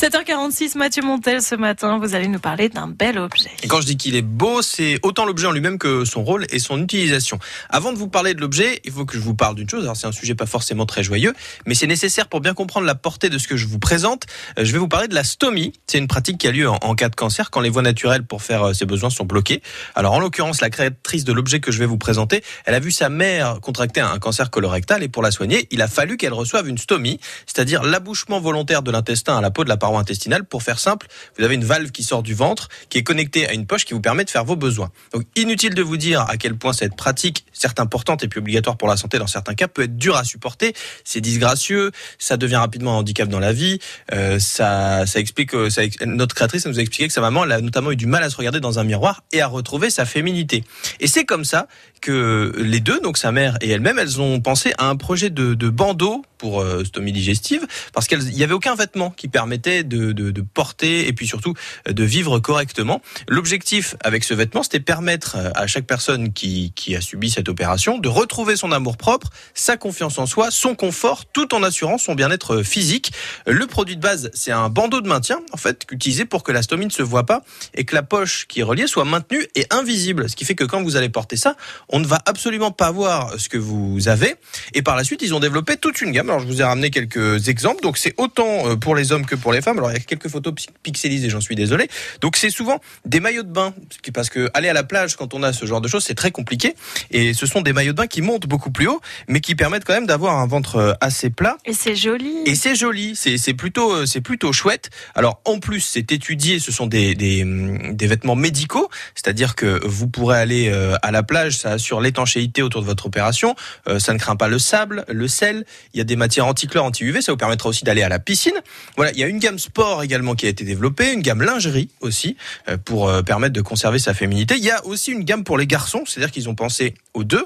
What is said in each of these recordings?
7h46, Mathieu Montel, ce matin, vous allez nous parler d'un bel objet. Et quand je dis qu'il est beau, c'est autant l'objet en lui-même que son rôle et son utilisation. Avant de vous parler de l'objet, il faut que je vous parle d'une chose. Alors c'est un sujet pas forcément très joyeux, mais c'est nécessaire pour bien comprendre la portée de ce que je vous présente. Euh, Je vais vous parler de la stomie. C'est une pratique qui a lieu en, en cas de cancer quand les voies naturelles pour faire euh, ses besoins sont bloquées. Alors en l'occurrence, la créatrice de l'objet que je vais vous présenter, elle a vu sa mère contracter un cancer colorectal et pour la soigner, il a fallu qu'elle reçoive une stomie, c'est-à-dire l'abouchement volontaire de l'intestin à la peau de la paroi intestinale. Pour faire simple, vous avez une valve qui sort du ventre, qui est connectée à une poche qui vous permet de faire vos besoins. Donc inutile de vous dire à quel point cette pratique, certes importante et puis obligatoire pour la santé dans certains cas, peut être dure à supporter. C'est disgracieux, ça devient rapidement un handicap dans la vie. Euh, ça, explique, euh, ça, notre créatrice nous a expliqué que sa maman, elle a notamment eu du mal à se regarder dans un miroir et à retrouver sa féminité. Et c'est comme ça que les deux, donc sa mère et elle-même, elles ont pensé à un projet de, de bandeau pour euh, stomie digestive, parce qu'il n'y avait aucun vêtement qui permettait de, porter et puis surtout euh, de vivre correctement. L'objectif avec ce vêtement, c'était permettre euh, à chaque personne qui, a subi cette opération de retrouver son amour propre, sa confiance en soi, son confort, tout en assurant son bien-être physique. Le produit de base, c'est un bandeau de maintien, en fait, utilisé pour que la stomie ne se voit pas et que la poche qui est reliée soit maintenue et invisible. Ce qui fait que quand vous allez porter ça, on ne va absolument pas voir ce que vous avez. Et par la suite, ils ont développé toute une gamme. Alors, je vous ai ramené quelques exemples. Donc, c'est autant euh, pour les hommes que pour les femmes. Alors, il y a quelques photos pi- pixelisées, j'en suis désolé. Donc, c'est souvent des maillots de bain. Parce que aller à la plage quand on a ce genre de choses, c'est très compliqué. Et ce sont des maillots de bain qui montent beaucoup plus haut, mais qui permettent quand même d'avoir un ventre euh, assez plat. Et c'est joli. Et c'est joli, c'est plutôt euh, c'est plutôt chouette. Alors en plus c'est étudié, ce sont des des, hum, des vêtements médicaux, c'est-à-dire que vous pourrez aller à la plage, ça assure l'étanchéité autour de votre opération, euh, ça ne craint pas le sable, le sel, il y a des matières anti-chlore, anti-UV, ça vous permettra aussi d'aller à la piscine. Voilà, il y a une gamme sport également qui a été développée, une gamme lingerie aussi euh, pour euh, permettre de conserver sa féminité. Il y a aussi une gamme pour les garçons, c'est-à-dire qu'ils ont pensé aux deux.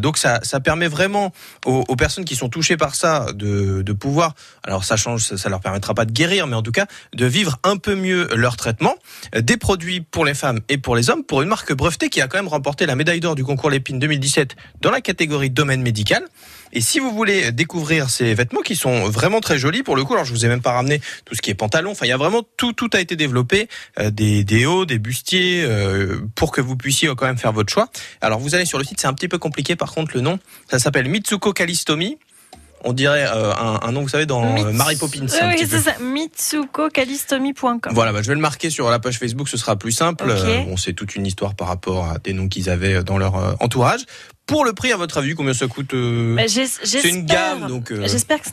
Donc ça ça permet vraiment aux, personnes qui sont touchées par ça de, pouvoir, alors ça change, ça, leur permettra pas de guérir, mais en tout cas de vivre un peu mieux leur traitement. Des produits pour les femmes et pour les hommes, pour une marque brevetée qui a quand même remporté la médaille d'or du concours Lépine 2017 dans la catégorie domaine médical. Et si vous voulez découvrir ces vêtements qui sont vraiment très jolis, pour le coup, alors je vous ai même pas ramené tout ce qui est pantalon, enfin il y a vraiment tout, tout a été développé, euh, des, des hauts, des bustiers, euh, pour que vous puissiez quand même faire votre choix. Alors vous allez sur le site, c'est un petit peu compliqué par contre le nom, ça s'appelle Mitsuko Kalistomi. On dirait euh, un, un nom, vous savez, dans euh, Mits- Mary Poppins. Oui, c'est ça. Voilà, bah, je vais le marquer sur la page Facebook, ce sera plus simple. Ok. Euh, bon, c'est toute une histoire par rapport à des noms qu'ils avaient dans leur euh, entourage. Pour le prix, à votre avis, combien ça coûte euh, Bah, C'est une gamme, donc. euh, J'espère que